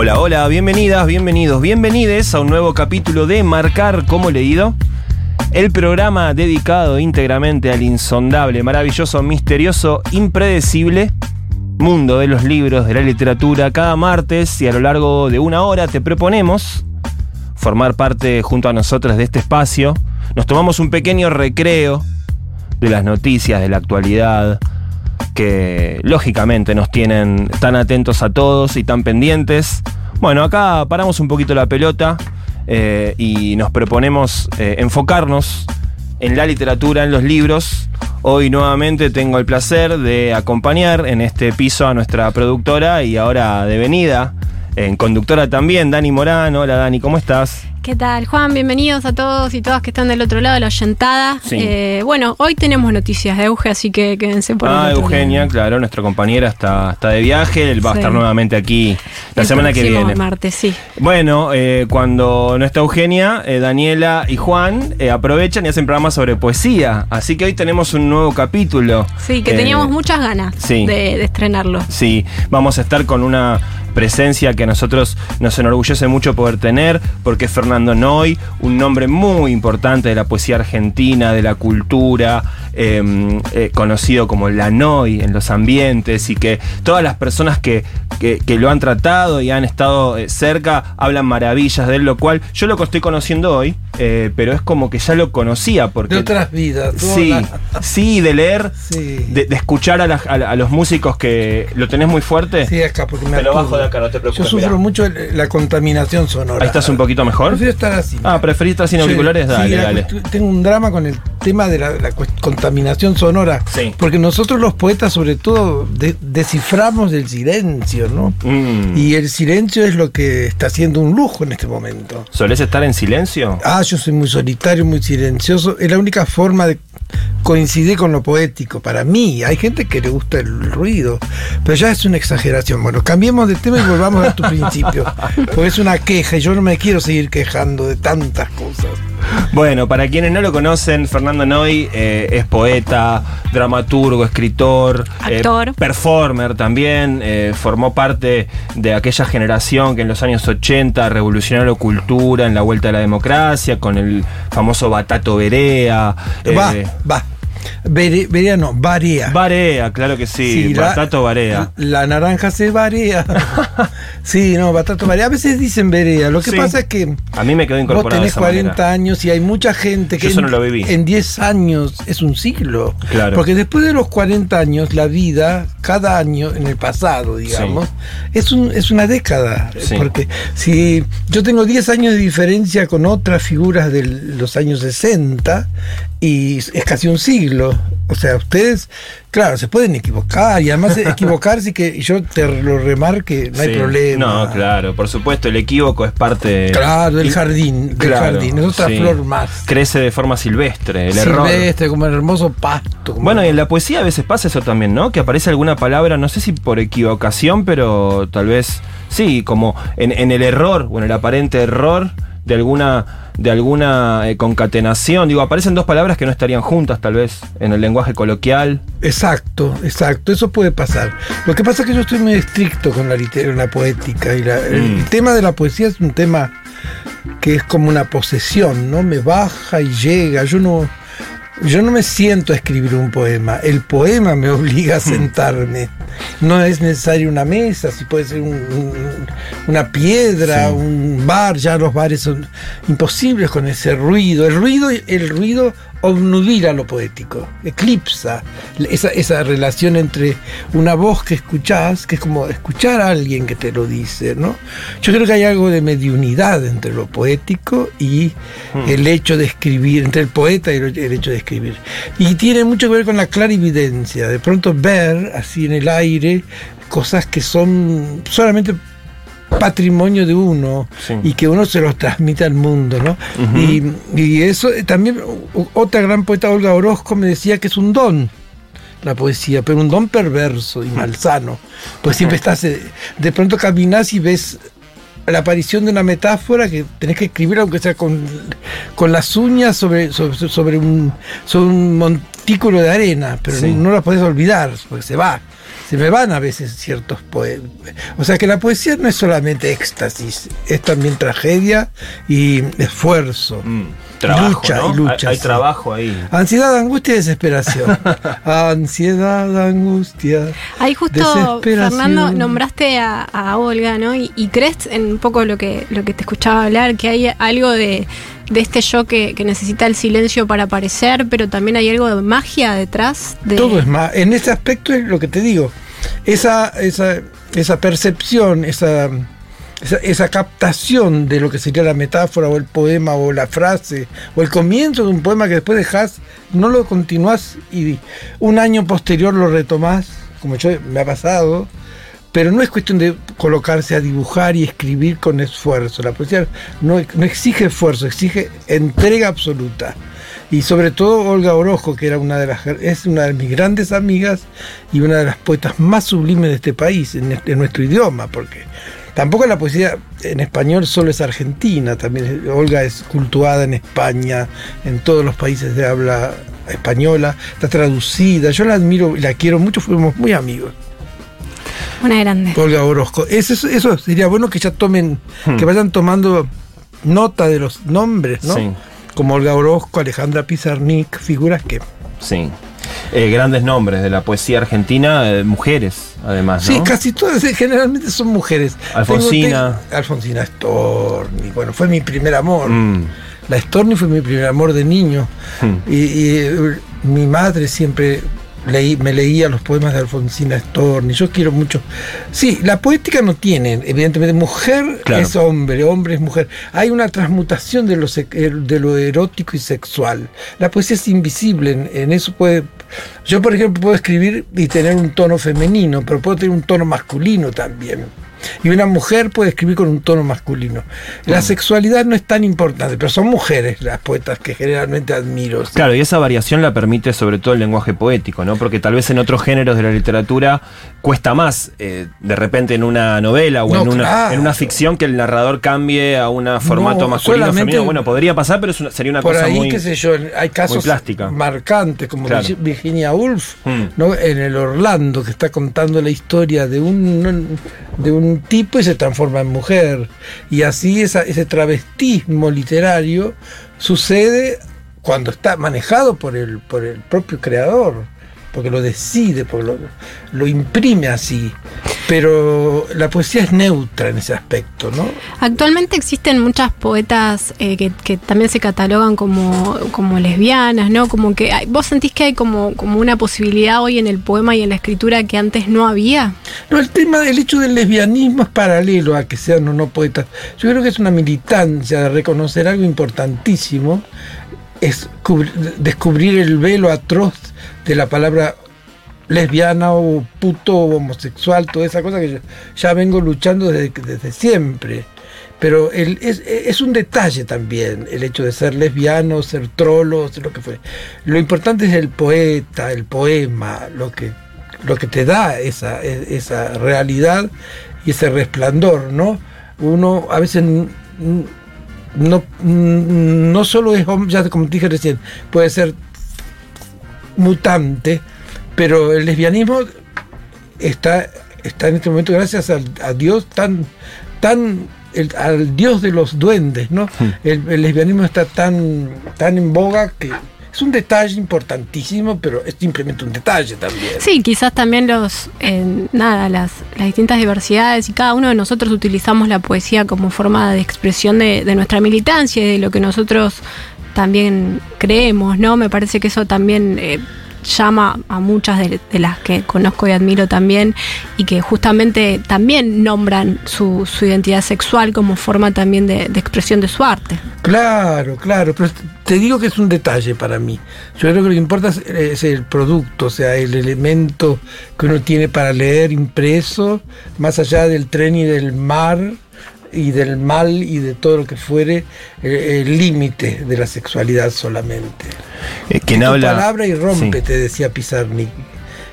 Hola, hola, bienvenidas, bienvenidos, bienvenides a un nuevo capítulo de Marcar como leído. El programa dedicado íntegramente al insondable, maravilloso, misterioso, impredecible mundo de los libros, de la literatura. Cada martes y a lo largo de una hora te proponemos formar parte junto a nosotros de este espacio. Nos tomamos un pequeño recreo de las noticias, de la actualidad, que lógicamente nos tienen tan atentos a todos y tan pendientes. Bueno, acá paramos un poquito la pelota eh, y nos proponemos eh, enfocarnos en la literatura, en los libros. Hoy nuevamente tengo el placer de acompañar en este piso a nuestra productora y ahora de venida, en conductora también, Dani Morán. Hola Dani, ¿cómo estás? ¿Qué tal, Juan? Bienvenidos a todos y todas que están del otro lado de la oyentada. Sí. Eh, bueno, hoy tenemos noticias de Euge, así que quédense por Ah, Eugenia, lado. claro, nuestra compañera está, está de viaje, él va a estar nuevamente aquí la El semana que viene. martes, sí. Bueno, eh, cuando no está Eugenia, eh, Daniela y Juan aprovechan y hacen programas sobre poesía. Así que hoy tenemos un nuevo capítulo. Sí, que teníamos muchas ganas sí. de, de estrenarlo. Sí, vamos a estar con una presencia que a nosotros nos enorgullece mucho poder tener, porque es Fernando Noy, un nombre muy importante de la poesía argentina, de la cultura, eh, eh, conocido como la Noy en los ambientes, y que todas las personas que, que- que lo han tratado y han estado eh, cerca hablan maravillas de él, lo cual yo lo que estoy conociendo hoy, eh, pero es como que ya lo conocía, porque... De otras vidas. Sí, la- sí, de leer, Sí. de, de escuchar a, a los músicos que lo tenés muy fuerte. Sí, acá, porque me bajo de acá, no te preocupes, Yo sufro mirá. mucho la contaminación sonora. Ahí estás un poquito mejor. Prefiero estar así. Ah, ¿preferís estar sin auriculares? sí, Dale, dale. Tengo un drama con el tema de la, contaminación sonora. Sí. Porque nosotros los poetas, sobre todo, de- desciframos el silencio, ¿no? Mm. Y el silencio es lo que está haciendo un lujo en este momento. ¿Solés estar en silencio? Ah, yo soy muy solitario, muy silencioso. Es la única forma de coincidir con lo poético. Para mí, hay gente que le gusta el ruido, pero ya es una exageración. Bueno, cambiemos de tema y volvamos a tu principio. Porque es una queja y yo no me quiero seguir quejando de tantas cosas. Bueno, para quienes no lo conocen, Fernando Noy eh, es poeta, dramaturgo, escritor, eh, Actor. performer también. eh, formó parte de aquella generación que en los años 80 revolucionó la cultura en la vuelta a la democracia con el famoso Batato Berea. Va, va. Berea no, Barea. Barea, claro que sí, la- Batato Barea. La, naranja se barea. sí, no, Batato Barea. A veces dicen Berea. Lo que Sí. pasa es que A mí me quedó Vos incorporado de tenés esa 40 manera. años y hay mucha gente que Yo eso en, no lo viví. en 10 años es un siglo. Claro. Porque después de los 40 años, la vida, cada año, en el pasado, digamos, es, un, es una década. Sí. Porque si yo tengo 10 años de diferencia con otras figuras de los años 60 y es casi un siglo. O sea, ustedes, claro, se pueden equivocar y además equivocarse y que yo te lo remarque, no hay problema. No, claro, por supuesto, el equívoco es parte. Claro, del jardín, del Claro, jardín, es otra sí. flor más. Crece de forma silvestre, el error. Silvestre, como el hermoso pasto. Bueno, y en la poesía a veces pasa eso también, ¿no? Que aparece alguna palabra, no sé si por equivocación, pero tal vez sí, como en, en el error o en el aparente error de alguna de alguna eh, concatenación. Digo, aparecen dos palabras que no estarían juntas, tal vez, en el lenguaje coloquial. Exacto, exacto, eso puede pasar. Lo que pasa es que yo estoy muy estricto con la literatura, la poética. Y la- el Mm. tema de la poesía es un tema que es como una posesión, ¿no? Me baja y llega. Yo no. Yo no me siento a escribir un poema, el poema me obliga a sentarme. No es necesario una mesa, si puede ser un- un- una piedra, Sí. un bar, ya los bares son imposibles con ese ruido. El ruido, el ruido obnubila lo poético, eclipsa esa, esa relación entre una voz que escuchás, que es como escuchar a alguien que te lo dice, ¿no? Yo creo que hay algo de mediunidad entre lo poético y el hecho de escribir, entre el poeta y el hecho de escribir. Y tiene mucho que ver con la clarividencia, de pronto ver así en el aire cosas que son solamente patrimonio de uno Sí. y que uno se los transmite al mundo, ¿no? y, y eso eh, también, otra gran poeta, Olga Orozco, me decía que es un don la poesía, pero un don perverso y malsano. Pues siempre estás, eh, de pronto caminas y ves la aparición de una metáfora que tenés que escribir, aunque sea con, con las uñas sobre, sobre, sobre un, sobre un montículo de arena, pero Sí. no la podés olvidar, porque se va. Se me van a veces ciertos poemas. O sea que la poesía no es solamente éxtasis, es también tragedia y esfuerzo. Mm, trabajo, Lucha ¿no? y lucha, Hay, hay sí. trabajo ahí. Ansiedad, angustia y desesperación. Ansiedad, angustia. Ahí justo. Fernando, nombraste a, a Olga, ¿no? Y, y crees en un poco lo que, lo que te escuchaba hablar, que hay algo de, de este yo que, que necesita el silencio para aparecer, pero también hay algo de magia detrás de... Todo es más. En ese aspecto es lo que te digo. Esa, esa, esa percepción, esa, esa, captación de lo que sería la metáfora o el poema o la frase o el comienzo de un poema que después dejas, no lo continúas y un año posterior lo retomás, como yo me ha pasado. Pero no es cuestión de colocarse a dibujar y escribir con esfuerzo. La poesía no, no exige esfuerzo, exige entrega absoluta. Y sobre todo Olga Orojo, que era una de las, es una de mis grandes amigas y una de las poetas más sublimes de este país, en, este- nuestro idioma, porque tampoco la poesía en español solo es argentina, también Olga es cultuada en España, en todos los países de habla española, está traducida, yo la admiro y la quiero mucho, fuimos muy amigos. Una grande. Olga Orozco. Eso, sería bueno que ya tomen, que vayan tomando nota de los nombres, ¿no? Sí. Como Olga Orozco, Alejandra Pizarnik, figuras que. Sí. Eh, grandes nombres de la poesía argentina, eh, mujeres, además, ¿no? Sí, casi todas eh, generalmente son mujeres. Alfonsina. Tengo- Alfonsina Storni, bueno, fue mi primer amor. Mm. La Storni fue mi primer amor de niño. Hmm. Y, y, mi madre siempre leí, me leía los poemas de Alfonsina Storni. Yo quiero mucho. Sí, la poética no tiene, evidentemente, mujer Claro. es hombre, hombre es mujer. Hay una transmutación de lo, eh, de lo erótico y sexual. La poesía es invisible, en, en eso puede. Yo, por ejemplo, puedo escribir y tener un tono femenino, pero puedo tener un tono masculino también. Y una mujer puede escribir con un tono masculino. La sexualidad no es tan importante, pero son mujeres las poetas que generalmente admiro. ¿sí? Claro, y esa variación la permite sobre todo el lenguaje poético, ¿no? Porque tal vez en otros géneros de la literatura cuesta más, eh, de repente en una novela o No, en, una, claro. en una ficción, que el narrador cambie a un formato No, masculino solamente- femenino. Bueno, podría pasar, pero es una- sería una Por cosa ahí, muy... qué sé yo, hay casos plástica. marcantes, como Claro. Virginia Woolf, Mm. ¿no? en el Orlando, que está contando la historia de un, de un tipo y se transforma en mujer. Y así ese travestismo literario sucede cuando está manejado por el, por el propio creador, porque lo decide, porque lo, lo imprime así. Pero la poesía es neutra en ese aspecto, ¿no? Actualmente existen muchas poetas eh, que, que también se catalogan como, como lesbianas, ¿no? Como que hay- vos sentís que hay como, como una posibilidad hoy en el poema y en la escritura que antes no había. No, el tema del hecho del lesbianismo es paralelo a que sean o no poetas. Yo creo que es una militancia de reconocer algo importantísimo, es cubri- descubrir el velo atroz de la palabra lesbiana o puto o homosexual, toda esa cosa que yo ya vengo luchando desde, desde siempre. Pero el- es, es un detalle también el hecho de ser lesbiano, ser trolo, ser lo que fue. Lo importante es el poeta, el poema, lo que, lo que te da esa, esa realidad y ese resplandor, ¿no? Uno a veces no, no solo es, ya como te dije recién, puede ser mutante, pero el lesbianismo está, está en este momento gracias al, a Dios tan, tan el- al Dios de los duendes, ¿no? El, el lesbianismo está tan, tan en boga que Es un detalle importantísimo, pero es simplemente un detalle también. Sí, quizás también los, eh, nada, las, las distintas diversidades y cada uno de nosotros utilizamos la poesía como forma de expresión de, de nuestra militancia y de lo que nosotros también creemos, ¿no? Me parece que eso también eh, llama a muchas de, las que conozco y admiro también y que justamente también nombran su, identidad sexual como forma también de, de expresión de su arte. Claro, claro, pero te digo que es un detalle para mí. Yo creo que lo que importa es el producto, o sea, el elemento que uno tiene para leer impreso, más allá del tren y del mar y del mal y de todo lo que fuere, eh, el límite de la sexualidad solamente. Eh, quien Di tu habla. palabra y rompe, Sí. te decía Pizarnik.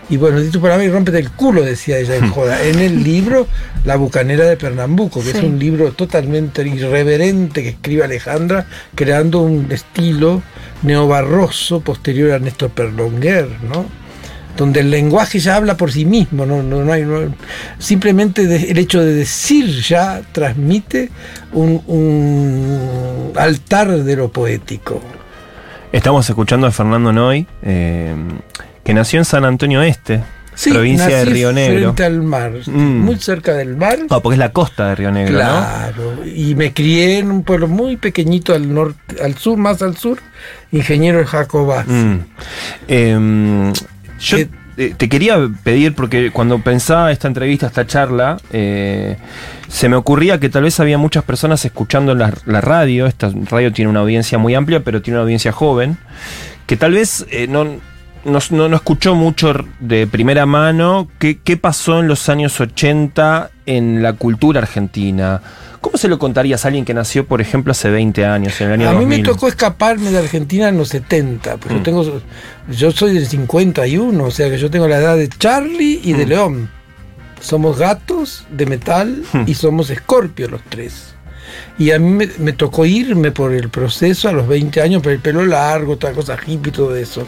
Y bueno, di tu palabra y rómpete el culo, decía ella en joda. En el libro La Bucanera de Pernambuco, que es un libro totalmente irreverente que escribe Alejandra, creando un estilo neobarroso posterior a Néstor Perlonguer, ¿no? Donde el lenguaje ya habla por sí mismo, no, no, no hay, no- simplemente de- el hecho de decir ya transmite un, un altar de lo poético. Estamos escuchando a Fernando Noy, eh, que nació en San Antonio Este, Sí, provincia de Río Negro. Frente al mar, Mm. muy cerca del mar. Ah, porque es la costa de Río Negro, ¿no? Claro, y me crié en un pueblo muy pequeñito al norte, al sur, más al sur, ingeniero Jacobás. Mm. Eh, yo Eh, te quería pedir, porque cuando pensaba esta entrevista, esta charla, eh, se me ocurría que tal vez había muchas personas escuchando la, la radio. Esta radio tiene una audiencia muy amplia, pero tiene una audiencia joven, que tal vez eh, no, no, no- no escuchó mucho de primera mano qué, qué pasó en los años 80 en la cultura argentina. ¿Cómo se lo contarías a alguien que nació, por ejemplo, hace 20 años, en el año A mí me 2000? tocó escaparme de Argentina en los 70, porque Mm. yo tengo, yo soy del 51, o sea que yo tengo la edad de Charlie y de Mm. León. Somos gatos de metal Mm. y somos escorpios los tres. Y a mí me, me tocó irme por el proceso a los 20 años, por el pelo largo, toda cosa hippie, todo eso.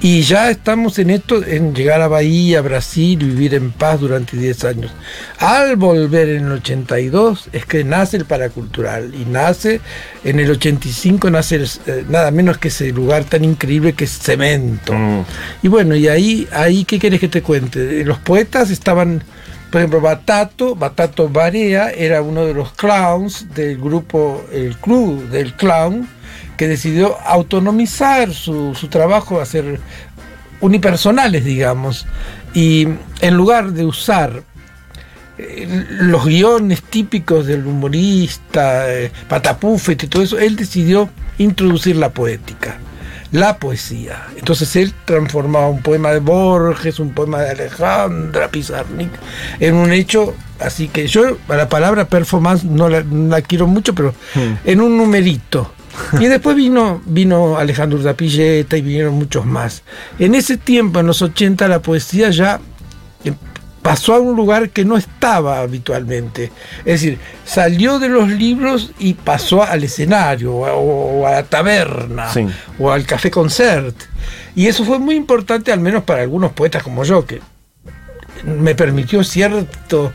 Y ya estamos en esto, en llegar a Bahía, Brasil, y vivir en paz durante 10 años. Al volver en el 82 es que nace el paracultural y nace, en el 85 nace el, eh, nada menos que ese lugar tan increíble que es Cemento. Mm. Y bueno, y ahí, ahí ¿qué quieres que te cuente? Los poetas estaban, por ejemplo, Batato, Batato Barea era uno de los clowns del grupo, el club del clown, que decidió autonomizar su, su trabajo, hacer unipersonales, digamos, y en lugar de usar eh, los guiones típicos del humorista, eh, patapúfete y todo eso, él decidió introducir la poética, la poesía. Entonces él transformaba un poema de Borges, un poema de Alejandra Pizarnik, en un hecho, así que yo a la palabra performance no la, no la quiero mucho, pero Hmm. en un numerito. Y después vino, vino Alejandro Zapilleta y vinieron muchos más. En ese tiempo, en los 80, la poesía ya pasó a un lugar que no estaba habitualmente. Es decir, salió de los libros y pasó al escenario, o a, la taberna, Sí. o al café concert. Y eso fue muy importante, al menos para algunos poetas como yo, que me permitió cierto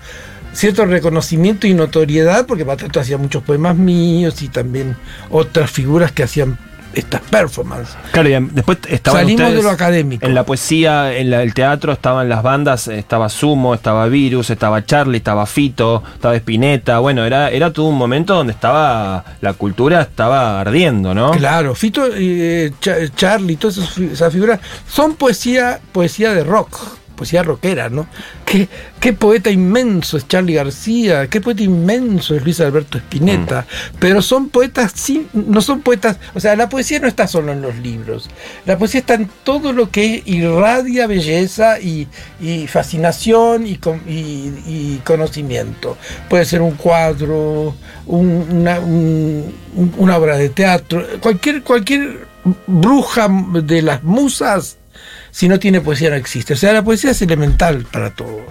cierto reconocimiento y notoriedad porque Batato hacía muchos poemas míos y también otras figuras que hacían estas performances. Claro, y después estaban Salimos de lo académico. En la poesía, en la- el teatro estaban las bandas, eh, estaba Sumo, estaba Virus, estaba Charlie, estaba Fito, estaba Spinetta. Bueno, era, era todo un momento donde estaba la cultura estaba ardiendo, ¿no? Claro, Fito, eh, Cha- Charlie, todas esas figuras son poesía, poesía de rock, poesía rockera, ¿no? Qué, qué poeta inmenso es Charlie García, qué poeta inmenso es Luis Alberto Spinetta, Mm. pero son poetas, sin, no son poetas, o sea, la poesía no está solo en los libros, la poesía está en todo lo que irradia belleza y, y fascinación y, con- y- y conocimiento. Puede ser un cuadro, un- una, un- un- una obra de teatro, cualquier, cualquier bruja de las musas si no tiene poesía no existe. O sea, la poesía es elemental para todo.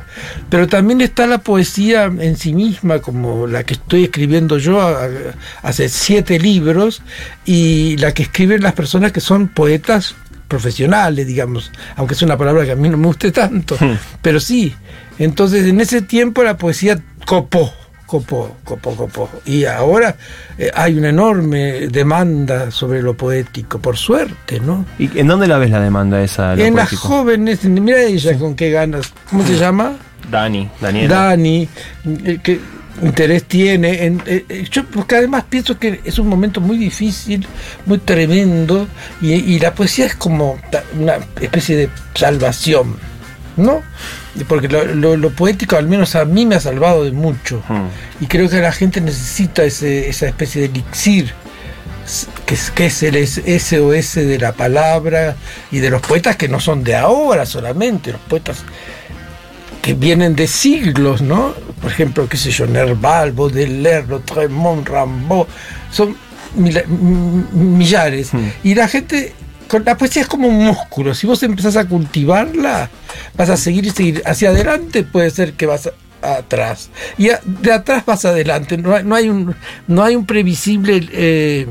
Pero también está la poesía en sí misma, como la que estoy escribiendo yo hace siete libros, y la que escriben las personas que son poetas profesionales, digamos, aunque es una palabra que a mí no me guste tanto, Hmm. pero sí. Entonces, en ese tiempo la poesía copó, copó, copó, copó. Y ahora eh, hay una enorme demanda sobre lo poético, por suerte, ¿no? ¿Y en dónde la ves la demanda esa? lo en las jóvenes, mira ella con qué ganas. ¿Cómo se llama? Dani, Daniela. Dani, eh, qué interés tiene. En, eh, yo porque además pienso que es un momento muy difícil, muy tremendo, y, y la poesía es como una especie de salvación, ¿no? Porque lo, lo- lo poético al menos a mí me ha salvado de mucho. Y creo que la gente necesita ese- esa especie de elixir, que es, que es el SOS de la palabra y de los poetas que no son de ahora solamente, los poetas que vienen de siglos, ¿no? Por ejemplo, qué sé yo, Nerval, Baudelaire, Lautremont, Rimbaud, son millares. Hmm. Y la gente, la poesía es como un músculo, si vos empezás a cultivarla, vas a seguir y seguir. Hacia adelante puede ser que vas atrás. Y a- de atrás vas adelante. No hay, no hay un, no hay un previsible eh,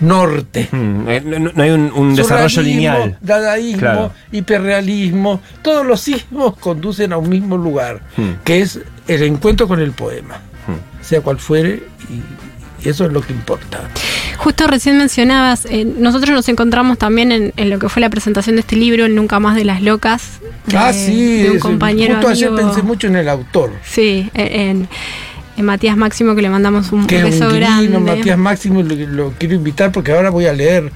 norte. Hmm, eh, No, no hay un, un desarrollo lineal. Dadaísmo, Claro. hiperrealismo, todos los sismos conducen a un mismo lugar, Hmm. que es el encuentro con el poema, Hmm. sea cual fuere, y, y eso es lo que importa. Justo recién mencionabas, eh, nosotros nos encontramos también en, en lo que fue la presentación de este libro, Nunca más de las locas, de, ah, sí, de un es- compañero justo ayer amigo. pensé mucho en el autor, Sí, en, en Matías Máximo, que le mandamos un que es beso un grande. divino, Matías Máximo, lo, lo quiero invitar porque ahora voy a leer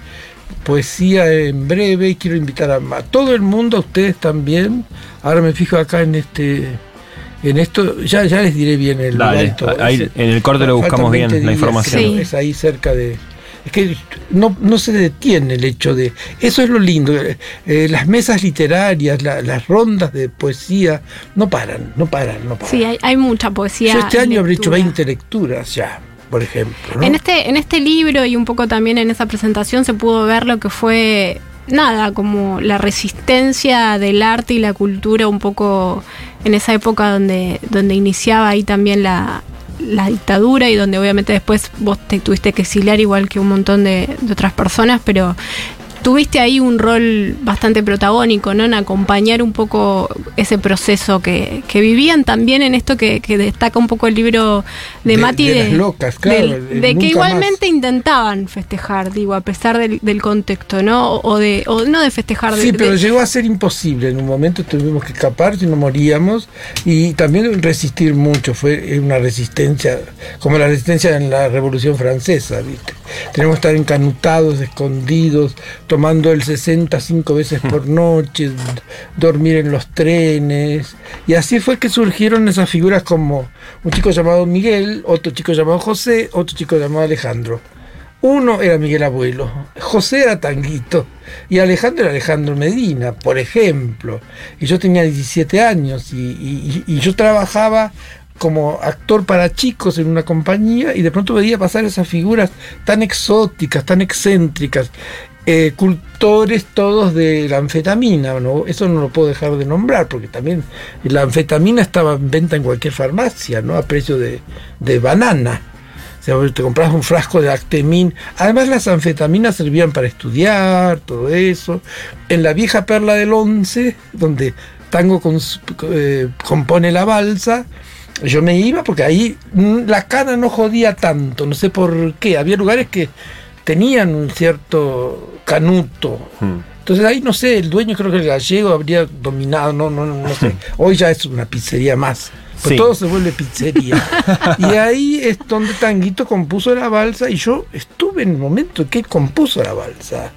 poesía en breve y quiero invitar a, a todo el mundo, a ustedes también. Ahora me fijo acá en este... En esto, ya, ya les diré bien el Dale, lugar y todo. ahí en el corte lo buscamos bien, 20 la información. Sí. Es ahí cerca de. Es que no, no se detiene el hecho de. Eso es lo lindo. eh, eh, las mesas literarias, la- las rondas de poesía, no paran, no paran, no paran. Sí, hay, hay mucha poesía. Yo este año habré hecho lectura. 20 lecturas ya, por ejemplo. ¿no? En este, en este libro y un poco también en esa presentación se pudo ver lo que fue nada, como la resistencia del arte y la cultura un poco en esa época donde, donde iniciaba ahí también la, la dictadura y donde obviamente después vos te tuviste que exiliar igual que un montón de, de otras personas, pero tuviste ahí un rol bastante protagónico, ¿no? En acompañar un poco ese proceso que, que vivían también en esto que, que destaca un poco el libro de, De- Mati de las locas, claro, del- el de que igualmente intentaban festejar, digo, a pesar del, del contexto, ¿no? O, de, o no de festejar de, Sí, pero llegó a ser imposible. En un momento tuvimos que escapar, si no moríamos, y también resistir mucho. Fue una resistencia, como la resistencia en la Revolución Francesa, ¿viste? Tenemos que estar encanutados, escondidos, tomando el 65 veces por noche, dormir en los trenes. Y así fue que surgieron esas figuras como un chico llamado Miguel, otro chico llamado José, otro chico llamado Alejandro. Uno era Miguel Abuelo, José era Tanguito y Alejandro era Alejandro Medina, por ejemplo. Y yo tenía 17 años y, y- y yo trabajaba como actor para chicos en una compañía y de pronto veía pasar esas figuras tan exóticas, tan excéntricas, eh, cultores todos de la anfetamina, ¿no? eso no lo puedo dejar de nombrar porque también la anfetamina estaba en venta en cualquier farmacia, ¿no? a precio de, de banana. O sea, te comprabas un frasco de Actemín. Además, las anfetaminas servían para estudiar, todo eso. En la vieja perla del 11, donde Tango eh, compone la balsa, yo me iba porque ahí mm, la cana no jodía tanto, no sé por qué. Había lugares que tenían un cierto canuto. Hmm. Entonces ahí no sé, el dueño creo que el gallego habría dominado, no, no, no sé. Hoy ya es una pizzería más. Pues Sí. todo se vuelve pizzería. y ahí es donde Tanguito compuso la balsa y yo estuve en el momento que él compuso la balsa.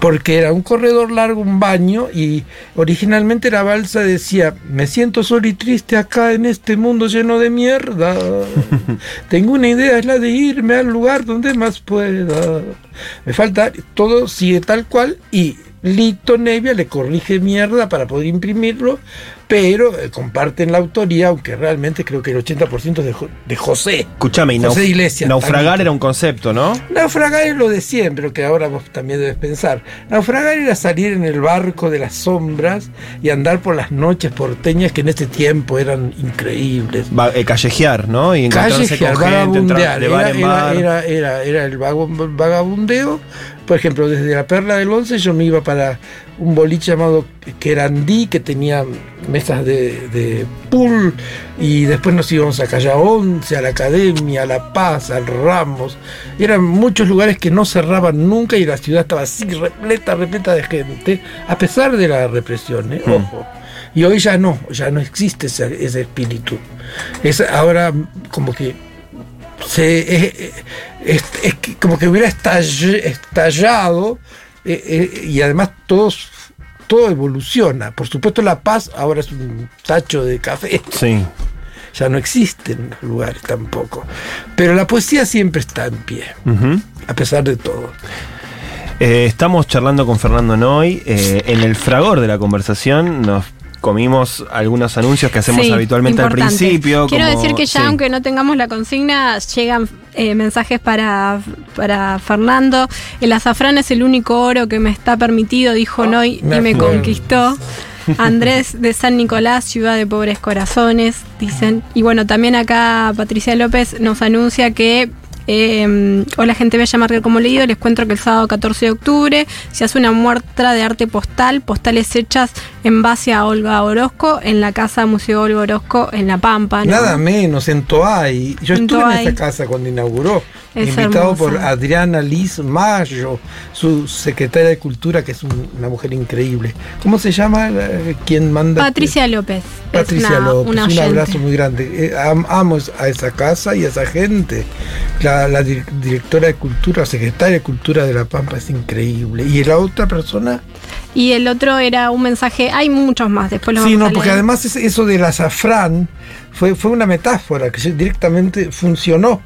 Porque era un corredor largo, un baño, y originalmente la balsa decía, me siento solo y triste acá en este mundo lleno de mierda. Tengo una idea, es la de irme al lugar donde más pueda. Me falta, todo sigue tal cual y Lito Nevia le corrige mierda para poder imprimirlo, pero eh, comparten la autoría, aunque realmente creo que el 80% es de, Jo- de José. Escúchame, y José nauf- Iglesias, naufragar era un concepto, ¿no? Naufragar es lo de siempre, que ahora vos también debes pensar. Naufragar era salir en el barco de las sombras y andar por las noches porteñas que en ese tiempo eran increíbles. Va- eh, callejear, ¿no? Y encontrarse Callejear, con gente, entrar de bar Era, en bar. era- era- era el vagabundeo. Por ejemplo, desde la Perla del Once yo me iba para un boliche llamado Querandí que tenía mesas de, de pool y después nos íbamos a Calle 11, a la Academia, a La Paz, al Ramos. Eran muchos lugares que no cerraban nunca y la ciudad estaba así repleta, repleta de gente, a pesar de la represión, ¿eh? Mm. ojo. Y hoy ya no, ya no existe ese, ese espíritu. Es ahora como que se es, es- es que como que hubiera estall- estallado eh, eh, y además todos todo evoluciona. Por supuesto la paz ahora es un tacho de café. Sí. Ya no existen los lugares tampoco. Pero la poesía siempre está en pie, a pesar de todo. Eh, estamos charlando con Fernando Noy. eh, en el fragor de la conversación nos comimos algunos anuncios que hacemos Sí, habitualmente importante. al principio. Quiero como- decir que ya, sí. aunque no tengamos la consigna, llegan eh, mensajes para, para Fernando. El azafrán es el único oro que me está permitido, dijo Noy, me y me conquistó. Andrés de San Nicolás, ciudad de pobres corazones, dicen. Y bueno, también acá Patricia López nos anuncia que eh, hola gente bella, marca como leído, les cuento que el sábado 14 de octubre se hace una muestra de arte postal, postales hechas en base a Olga Orozco en la casa Museo Olga Orozco en La Pampa. ¿no? Nada menos, en Toay. Yo En estuve Toay. en esa casa cuando inauguró, Es invitado por. Adriana Liz Mayo, su secretaria de Cultura, que es un- una mujer increíble. ¿Cómo se llama la- quien manda? Patricia López. Patricia una, López, una un abrazo muy grande. Eh, am- amo a esa casa y a esa gente. La, la dir- directora de cultura, secretaria de cultura de La Pampa es increíble. Y la otra persona, Y el otro era un mensaje, hay muchos más, después lo sí, vamos no, a porque leer. además es- eso del azafrán fue, fue una metáfora que directamente funcionó.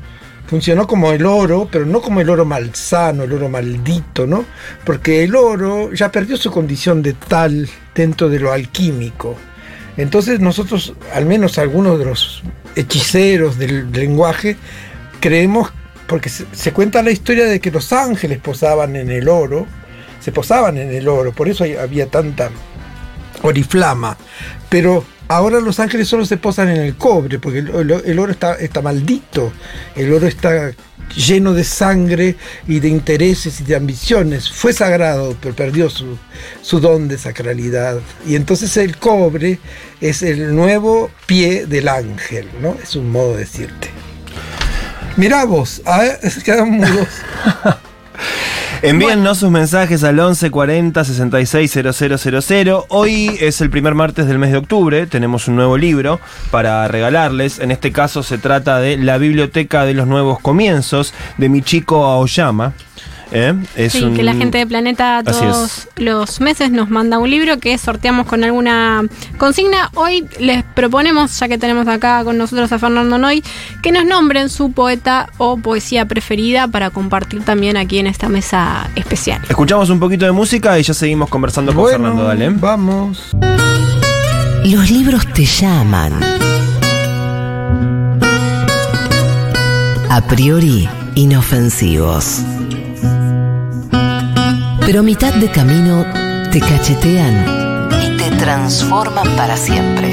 Funcionó como el oro, pero no como el oro malsano, el oro maldito, ¿no? Porque el oro ya perdió su condición de tal dentro de lo alquímico. Entonces nosotros, al menos algunos de los hechiceros del lenguaje, creemos, porque se, se cuenta la historia de que los ángeles posaban en el oro, se posaban en el oro, por eso había tanta oriflama. Pero ahora los ángeles solo se posan en el cobre, porque el oro está, está maldito, el oro está lleno de sangre y de intereses y de ambiciones. Fue sagrado, pero perdió su, su don de sacralidad. Y entonces el cobre es el nuevo pie del ángel, ¿no? Es un modo de decirte. Mirá vos, a ver, se quedan mudos. Envíennos sus mensajes al 11 40 66 000. Hoy es el primer martes del mes de octubre. Tenemos un nuevo libro para regalarles. En este caso se trata de La Biblioteca de los Nuevos Comienzos de Michiko Aoyama. ¿Eh? Es Sí, un- que la gente de Planeta todos los meses nos manda un libro que sorteamos con alguna consigna. Hoy les proponemos, ya que tenemos acá con nosotros a Fernando Noy, que nos nombren su poeta o poesía preferida para compartir también aquí en esta mesa especial. Escuchamos un poquito de música y ya seguimos conversando con Bueno, Fernando. Dale. vamos. Los libros te llaman. A priori, inofensivos. Pero a mitad de camino te cachetean y te transforman para siempre.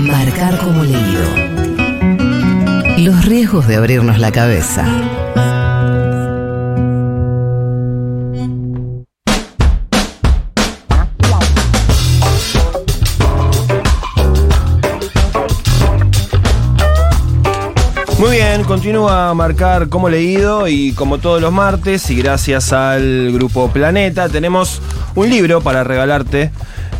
Marcar como leído. Los riesgos de abrirnos la cabeza. Muy bien, continúa a marcar como leído y como todos los martes y gracias al grupo Planeta tenemos un libro para regalarte.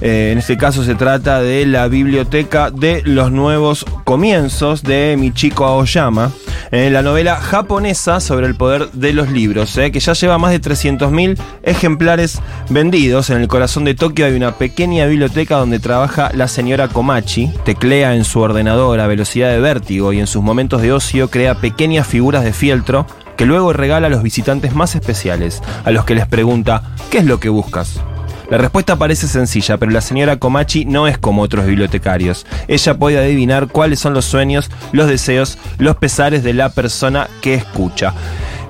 Eh, en este caso se trata de la Biblioteca de los Nuevos Comienzos de Michiko Aoyama, eh, la novela japonesa sobre el poder de los libros, eh, que ya lleva más de 300.000 ejemplares vendidos. En el corazón de Tokio hay una pequeña biblioteca donde trabaja la señora Komachi, teclea en su ordenador a velocidad de vértigo y en sus momentos de ocio crea pequeñas figuras de fieltro que luego regala a los visitantes más especiales, a los que les pregunta, ¿qué es lo que buscas? La respuesta parece sencilla, pero la señora Komachi no es como otros bibliotecarios. Ella puede adivinar cuáles son los sueños, los deseos, los pesares de la persona que escucha.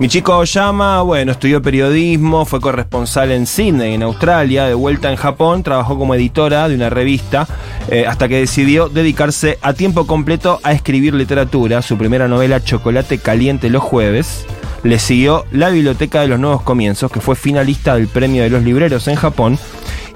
Michiko Oyama, bueno, estudió periodismo, fue corresponsal en Sydney, en Australia, de vuelta en Japón, trabajó como editora de una revista, eh, hasta que decidió dedicarse a tiempo completo a escribir literatura. Su primera novela, Chocolate Caliente los jueves, Le siguió La Biblioteca de los Nuevos Comienzos, que fue finalista del Premio de los Libreros en Japón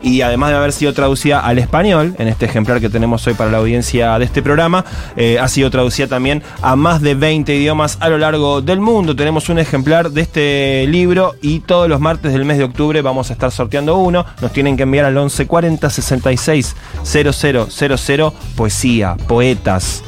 y además de haber sido traducida al español, en este ejemplar que tenemos hoy para la audiencia de este programa, eh, ha sido traducida también a más de 20 idiomas a lo largo del mundo. Tenemos un ejemplar de este libro y todos los martes del mes de octubre vamos a estar sorteando uno. Nos tienen que enviar al 1140 66 0000 poesía, poetas.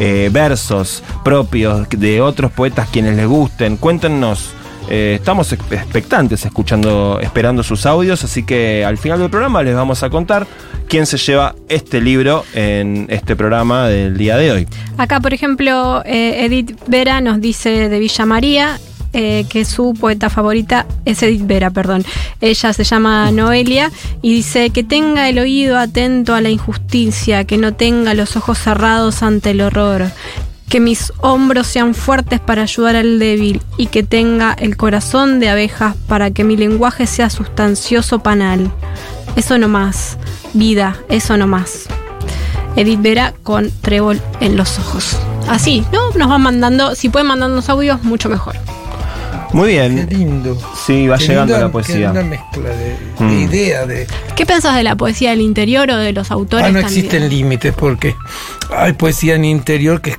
Eh, versos propios de otros poetas quienes les gusten. Cuéntenos eh, estamos expectantes escuchando, esperando sus audios, así que al final del programa les vamos a contar quién se lleva este libro en este programa del día de hoy. Acá, por ejemplo, eh, Edith Vera nos dice de Villa María. Eh, que su poeta favorita es Edith Vera, perdón. Ella se llama Noelia y dice que tenga el oído atento a la injusticia, que no tenga los ojos cerrados ante el horror, que mis hombros sean fuertes para ayudar al débil y que tenga el corazón de abejas para que mi lenguaje sea sustancioso panal. Eso no más, vida, eso no más. Edith Vera con trébol en los ojos. Así, ¿no? Nos van mandando, si pueden mandarnos audios, mucho mejor. Muy bien. Qué lindo. Sí, va Qué llegando linda- la poesía. Qué linda mezcla de, de Mm. idea de. ¿Qué pensás de la poesía del interior o de los autores Ah, no también? existen límites porque hay poesía en interior que es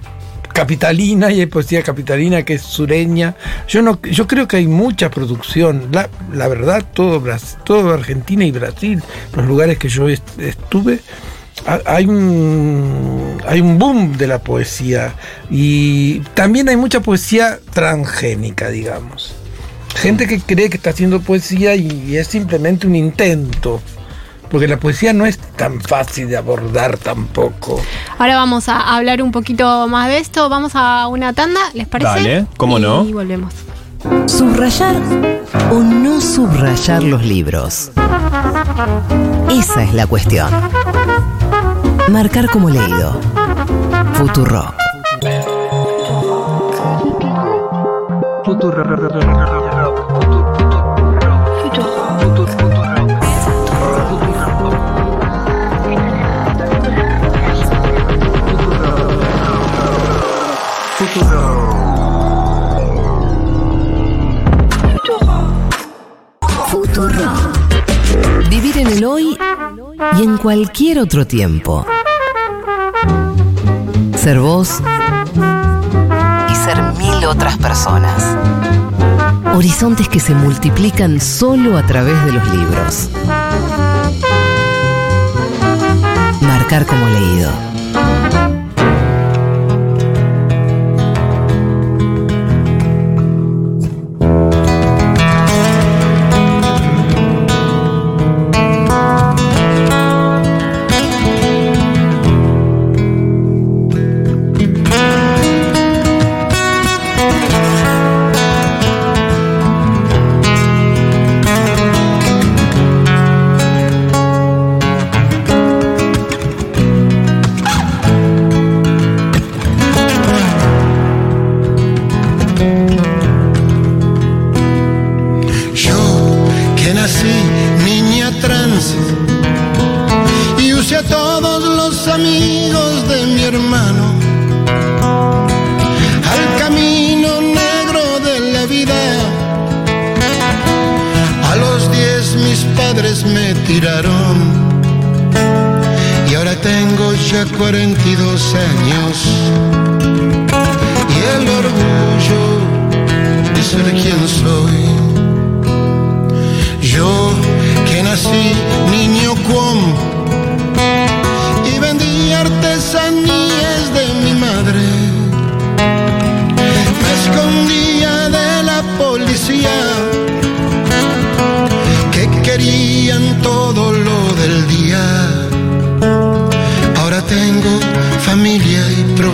capitalina y hay poesía capitalina que es sureña. Yo no, yo creo que hay mucha producción. La, la verdad, todo, todo Argentina y Brasil, los lugares que yo est- estuve, ha- hay un, hay un boom de la poesía y también hay mucha poesía transgénica, digamos. Gente que cree que está haciendo poesía y es simplemente un intento. Porque la poesía no es tan fácil de abordar tampoco. Ahora vamos a hablar un poquito más de esto. Vamos a una tanda, ¿les parece? Dale, ¿cómo y no? Y volvemos. Subrayar o no subrayar los libros. Esa es la cuestión. Marcar como leído. Futuro. Vivir cualquier otro tiempo. Ser vos y ser mil otras personas. Horizontes que se multiplican solo a través de los libros. Marcar como leído. Tiraron y ahora tengo ya 42 años y el orgullo de ser quien soy.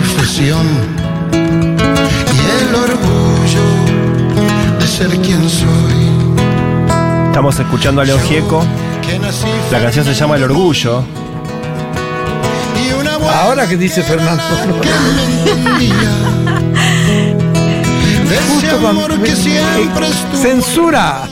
Profesión y el orgullo de ser quien soy. Estamos escuchando a León Gieco. La canción se llama El Orgullo. Ahora que dice Fernando. Justo cuando- ¡Censura!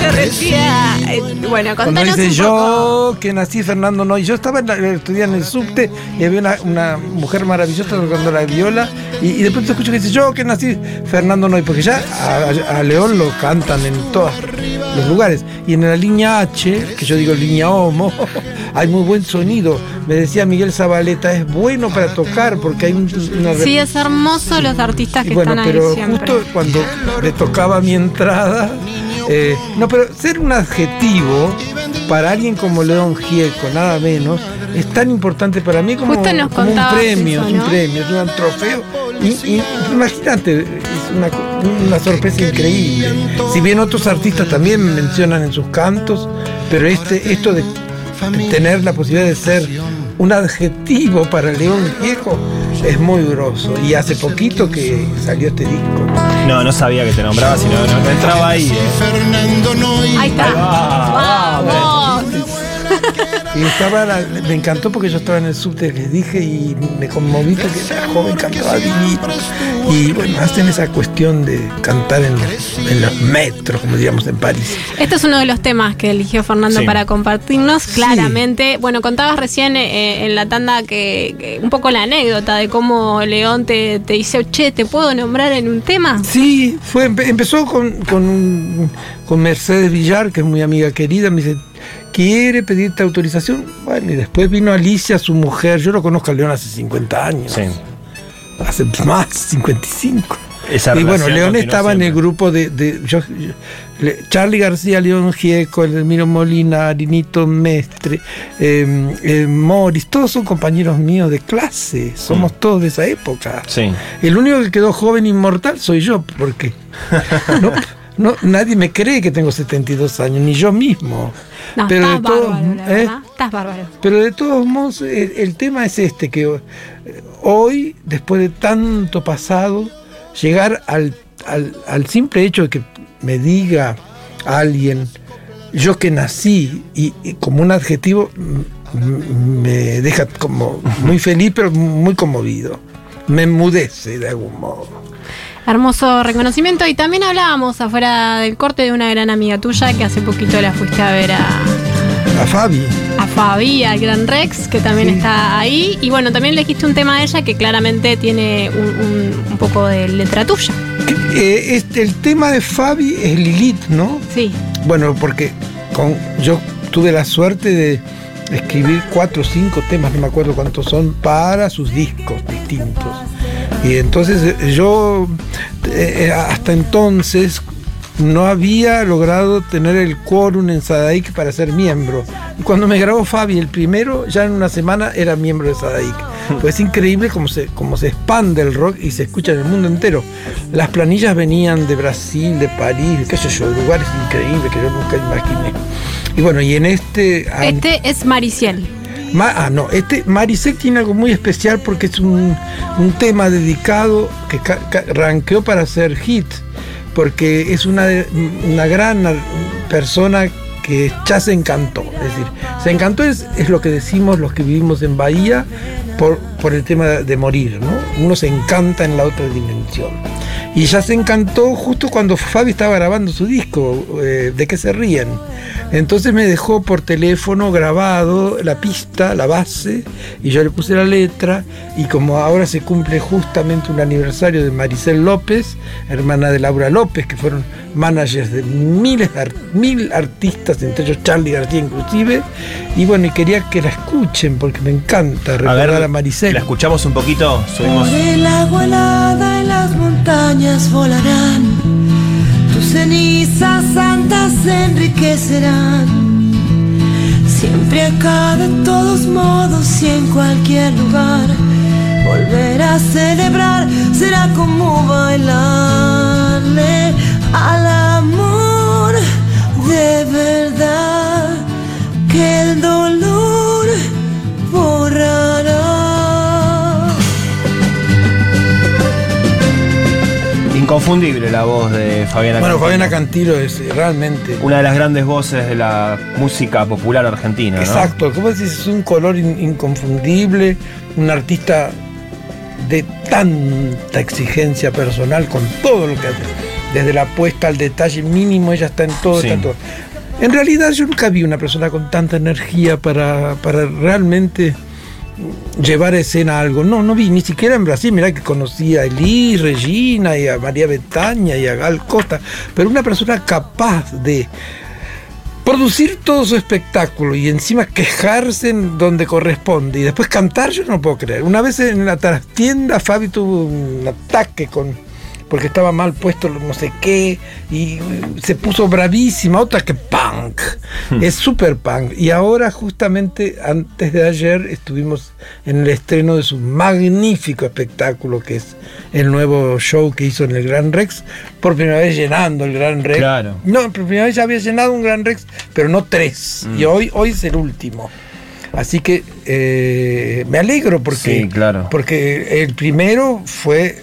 Se decía Eh, bueno, Cuando contanos dice un poco. yo que nací Fernando Noy, yo estaba en la, estudiando en el subte y había una, una mujer maravillosa tocando la viola y, y de pronto escucho que dice yo que nací Fernando Noy, porque ya a, a León lo cantan en todos los lugares y en la línea H, que yo digo línea Homo, hay muy buen sonido. Me decía Miguel Zabaleta, es bueno para tocar porque hay un- una Sí, es hermoso los artistas que y bueno, están ahí pero siempre. justo cuando le tocaba mi entrada, eh, no, pero ser un adjetivo para alguien como León Gieco, nada menos, es tan importante para mí como, Justo nos como un premio, eso, un premio, es un trofeo. Y, y imagínate, es una, una sorpresa increíble. Si bien otros artistas también mencionan en sus cantos, pero este, esto de tener la posibilidad de ser un adjetivo para León Gieco es muy groso. Y hace poquito que salió este disco. No, no sabía que te nombraba, sino no, no entraba ahí. eh. Fernando. Ahí está. va, ¡Vamos! Y estaba la- me encantó porque yo estaba en el subte, les dije, y me conmoví porque la joven cantaba divino. Y bueno, hacen esa cuestión de cantar en los, en los metros, como diríamos en París. Este es uno de los temas que eligió Fernando Sí. para compartirnos, claramente. Bueno, contabas recién eh, en la tanda que, que un poco la anécdota de cómo León te, te dice, che, ¿te puedo nombrar en un tema? Sí, fue, empe- empezó con, con, un- con Mercedes Villar, que es muy amiga querida, me dice, ¿quiere pedirte autorización? Bueno, y después vino Alicia, su mujer, yo lo conozco a León hace 50 años. Sí. Hace más, 55. Esa y bueno, León estaba en el grupo de, de- yo- Charlie García, León Gieco, Elmiro Molina, Arinito Mestre, eh, eh, Morris, todos son compañeros míos de clase, somos todos de esa época. Sí. El único que quedó joven inmortal soy yo, porque no, no, nadie me cree que tengo 72 años, ni yo mismo. No, Pero estás de todos- bárbaro, ¿eh? Estás bárbaro. Pero de todos modos, el, el tema es este, que eh, hoy, después de tanto pasado, llegar al, al- al simple hecho de que me diga alguien, yo que nací, y, y como un adjetivo, me deja como muy feliz, pero muy conmovido. Me enmudece de algún modo. Hermoso reconocimiento. Y también hablábamos afuera del corte de una gran amiga tuya que hace poquito la fuiste a ver a, A Fabi. a Fabi, al Gran Rex, que también Sí. está ahí. Y bueno, también elegiste un tema de ella que claramente tiene un, un- un poco de letra tuya. Eh, este, el tema de Fabi es Lilith, ¿no? Sí. Bueno, porque con, yo tuve la suerte de escribir cuatro o cinco temas, no me acuerdo cuántos son, para sus discos distintos. Y entonces eh, yo eh, hasta entonces no había logrado tener el quórum en Sadaic para ser miembro. Y cuando me grabó Fabi el primero, ya en una semana era miembro de Sadaic. Pues es increíble cómo se, cómo se expande el rock y se escucha en el mundo entero. Las planillas venían de Brasil, de París, qué sé yo, lugares increíbles que yo nunca imaginé. Y bueno, y en este... Este es Mariciel. Ah, no, este Marisek tiene algo muy especial porque es un, un tema dedicado que ranqueó para hacer hit, porque es una, una gran persona que ya se encantó. Es decir, se encantó es, es lo que decimos los que vivimos en Bahía por, por el tema de, morir, ¿no? Uno se encanta en la otra dimensión. Y ya se encantó justo cuando Fabi estaba grabando su disco, eh, ¿De qué se ríen? Entonces me dejó por teléfono grabado la pista, la base, y yo le puse la letra, y como ahora se cumple justamente un aniversario de Maricel López, hermana de Laura López, que fueron managers de miles de mil artistas, entre ellos Charlie García inclusive, y bueno, y quería que la escuchen porque me encanta A recordar ver, a, Maricel. La escuchamos un poquito, subimos. Por el agua helada en las montañas volarán, tus cenizas santas se enriquecerán. Siempre acá de todos modos y en cualquier lugar, volver a celebrar será como bailarle al amor de verdad que el dolor borrará. Inconfundible la voz de Fabiana Bueno, Cantilo. Fabiana Cantilo es realmente... Una de las grandes voces de la música popular argentina, ¿no? Exacto, como decís, es un color in- inconfundible, un artista de tanta exigencia personal con todo lo que hace, desde la puesta al detalle mínimo, ella está en todo, Sí. está en todo. En realidad yo nunca vi una persona con tanta energía para, para realmente llevar a escena algo. No, no vi, ni siquiera en Brasil. Mirá que conocí a Elis, Regina y a María Betaña y a Gal Costa, pero una persona capaz de producir todo su espectáculo y encima quejarse en donde corresponde y después cantar, yo no puedo creer. Una vez en la trastienda Fabi tuvo un ataque con porque estaba mal puesto no sé qué y se puso bravísima, otra que punk, es super punk. Y ahora justamente antes de ayer estuvimos en el estreno de su magnífico espectáculo que es el nuevo show que hizo en el Gran Rex, por primera vez llenando el Gran Rex. Claro. No, por primera vez ya había llenado un Gran Rex, pero no tres. Y hoy, hoy es el último. Así que eh, me alegro porque, Sí, claro. porque el primero fue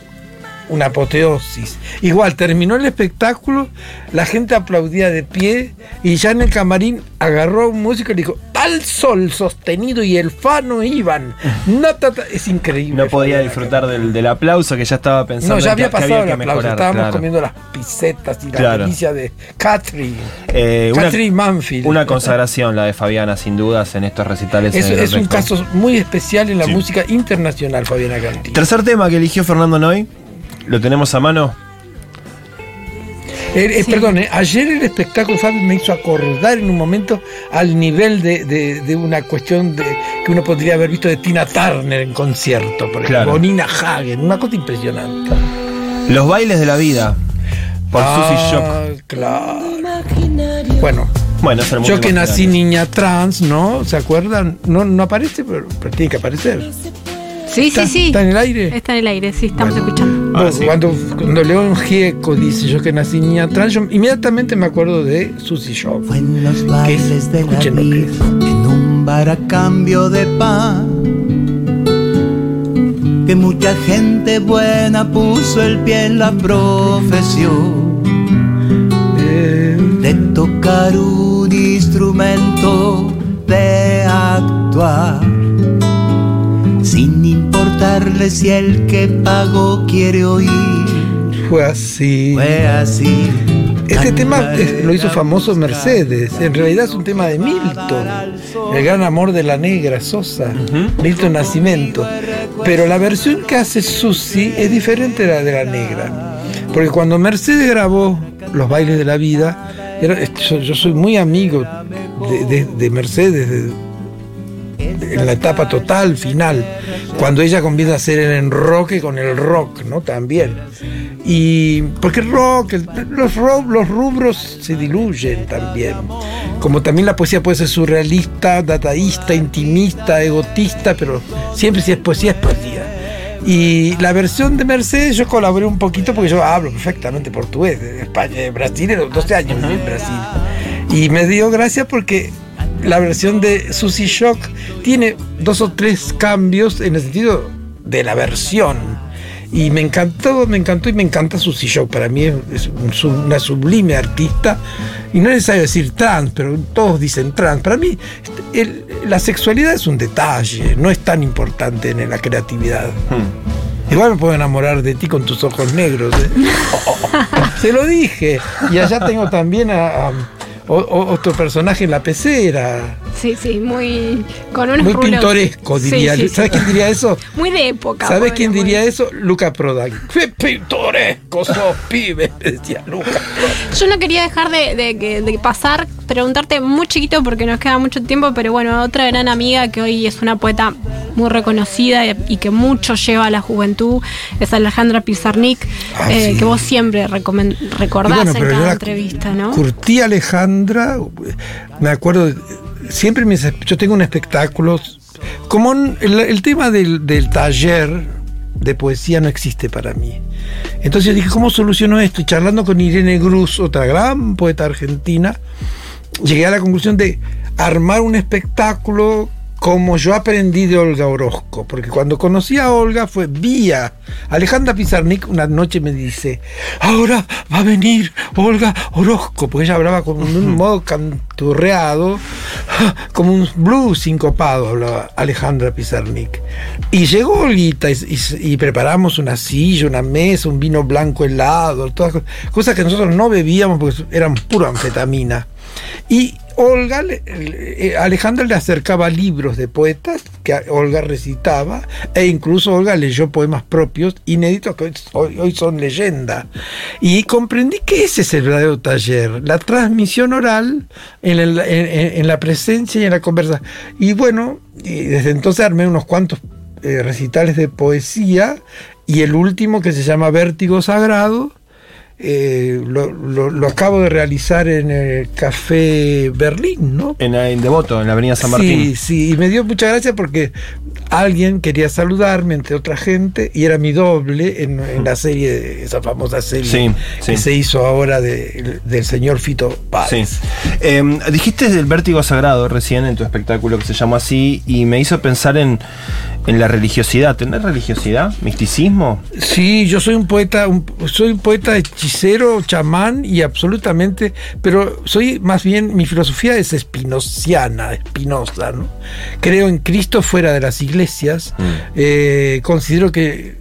una apoteosis. Igual, terminó el espectáculo, la gente aplaudía de pie y ya en el camarín agarró a un músico y le dijo, tal sol sostenido y el fano iban. No, ta, ta". es increíble. No podía disfrutar del, del aplauso que ya estaba pensando No, ya que- había que pasado el aplauso. mejorar, Estábamos claro. comiendo las pisetas y la Claro. delicia de Catherine. Eh, una, Catherine Manfield. una consagración la de Fabiana, sin dudas, en estos recitales. Es, en el es un caso muy especial en la Sí. música internacional, Fabiana Cantí. Tercer tema que eligió Fernando Noy, lo tenemos a mano. Eh, eh, Sí. Perdón, eh, ayer el espectáculo Fabi me hizo acordar en un momento al nivel de, de- de una cuestión de, que uno podría haber visto de Tina Turner en concierto, por ejemplo, Claro. o Nina Hagen, una cosa impresionante. Los bailes de la vida, por Susy Shock. Ah, claro. Bueno, Bueno, yo que nací niña trans, ¿no? ¿Se acuerdan? No, no aparece, pero, pero tiene que aparecer. Sí, ¿Está, sí, sí. ¿Está en el aire? Está en el aire, sí, estamos Bueno. escuchando. Ah, Bueno, sí. cuando, cuando León Gieco dice yo que nací niña trans, yo inmediatamente me acuerdo de Susy Shock. Fue en los bailes de la vida, en un bar a cambio de pan, que mucha gente buena puso el pie en la profesión Eh, de tocar un instrumento, si el que pagó quiere oír. fue así. Fue así. Este tema eh, lo hizo famoso Mercedes. En realidad es un tema de Milton, el gran amor de la negra Sosa, Milton Nacimiento. Pero la versión que hace Susi es diferente a la de la negra. Porque cuando Mercedes grabó Los bailes de la vida, era- yo, yo soy muy amigo de, de- de Mercedes, de- de- en la etapa total, final, cuando ella comienza a hacer el enroque con el rock, ¿no? También. Y porque el rock, los, los rubros se diluyen también. Como también la poesía puede ser surrealista, dadaísta, intimista, egotista, pero siempre si es poesía es poesía. Y la versión de Mercedes yo colaboré un poquito porque yo hablo perfectamente portugués, de España, de Brasil, de 12 años viví en Brasil. Y me dio gracia porque la versión de Susy Shock tiene dos o tres cambios en el sentido de la versión. Y me encantó, me encantó y me encanta Susy Shock. Para mí es, una sublime artista. Y no es necesario decir trans, pero todos dicen trans. Para mí el- la sexualidad es un detalle, no es tan importante en la creatividad. Igual me puedo enamorar de ti con tus ojos negros. ¿eh? Se lo dije. Y allá tengo también a, a- o- o- otro personaje en la pecera. Sí, sí, muy. con unos Muy rulos. pintoresco, diría. sí, sí. ¿Sabes quién diría eso? Muy de época. ¿Sabes quién muy- diría eso? Luca Prodan. ¡Qué pintoresco sos, pibe! Decía Luca. Yo no quería dejar de, de pasar, preguntarte muy chiquito porque nos queda mucho tiempo, pero bueno, otra gran amiga que hoy es una poeta muy reconocida y, que mucho lleva a la juventud es Alejandra Pizarnik, Ah, eh, sí. que vos siempre recordás bueno, en cada entrevista, ¿no? Curtí a Alejandra, me acuerdo, siempre mis, yo tengo un espectáculo, como el tema del, del taller de poesía no existe para mí. Entonces dije, ¿cómo soluciono esto? Y charlando con Irene Cruz, otra gran poeta argentina, llegué a la conclusión de armar un espectáculo como yo aprendí de Olga Orozco, porque cuando conocí a Olga fue vía. Alejandra Pizarnik una noche me dice, ahora va a venir Olga Orozco, porque ella hablaba con un modo canturreado, como un blues sincopado, hablaba Alejandra Pizarnik. Y llegó Olguita y, y- y preparamos una silla, una mesa, un vino blanco helado, todas cosas- que nosotros no bebíamos porque eran pura anfetamina. Y Olga, eh, Alejandra le acercaba libros de poetas que Olga recitaba e incluso Olga leyó poemas propios inéditos que hoy, son leyenda. Y comprendí que ese es el verdadero taller, la transmisión oral en, en- la presencia y en la conversa. Y bueno, desde entonces armé unos cuantos eh, recitales de poesía y el último que se llama Vértigo Sagrado. Eh, lo, lo- lo acabo de realizar en el Café Berlín, ¿no? En, en Devoto, en la avenida San Sí, Martín. sí, y me dio mucha gracia porque alguien quería saludarme entre otra gente y era mi doble en, en la serie, esa famosa serie Sí, que sí. se hizo ahora de- del señor Fito Sí. Páez. Eh, dijiste del vértigo sagrado recién en tu espectáculo que se llamó así y me hizo pensar en, en la religiosidad. ¿Tener religiosidad? ¿Misticismo? Sí, yo soy un poeta, un- soy un poeta hechicero, chamán y absolutamente, pero soy más bien, mi filosofía es espinociana, espinosa, ¿no? Creo en Cristo fuera de las iglesias, eh, considero que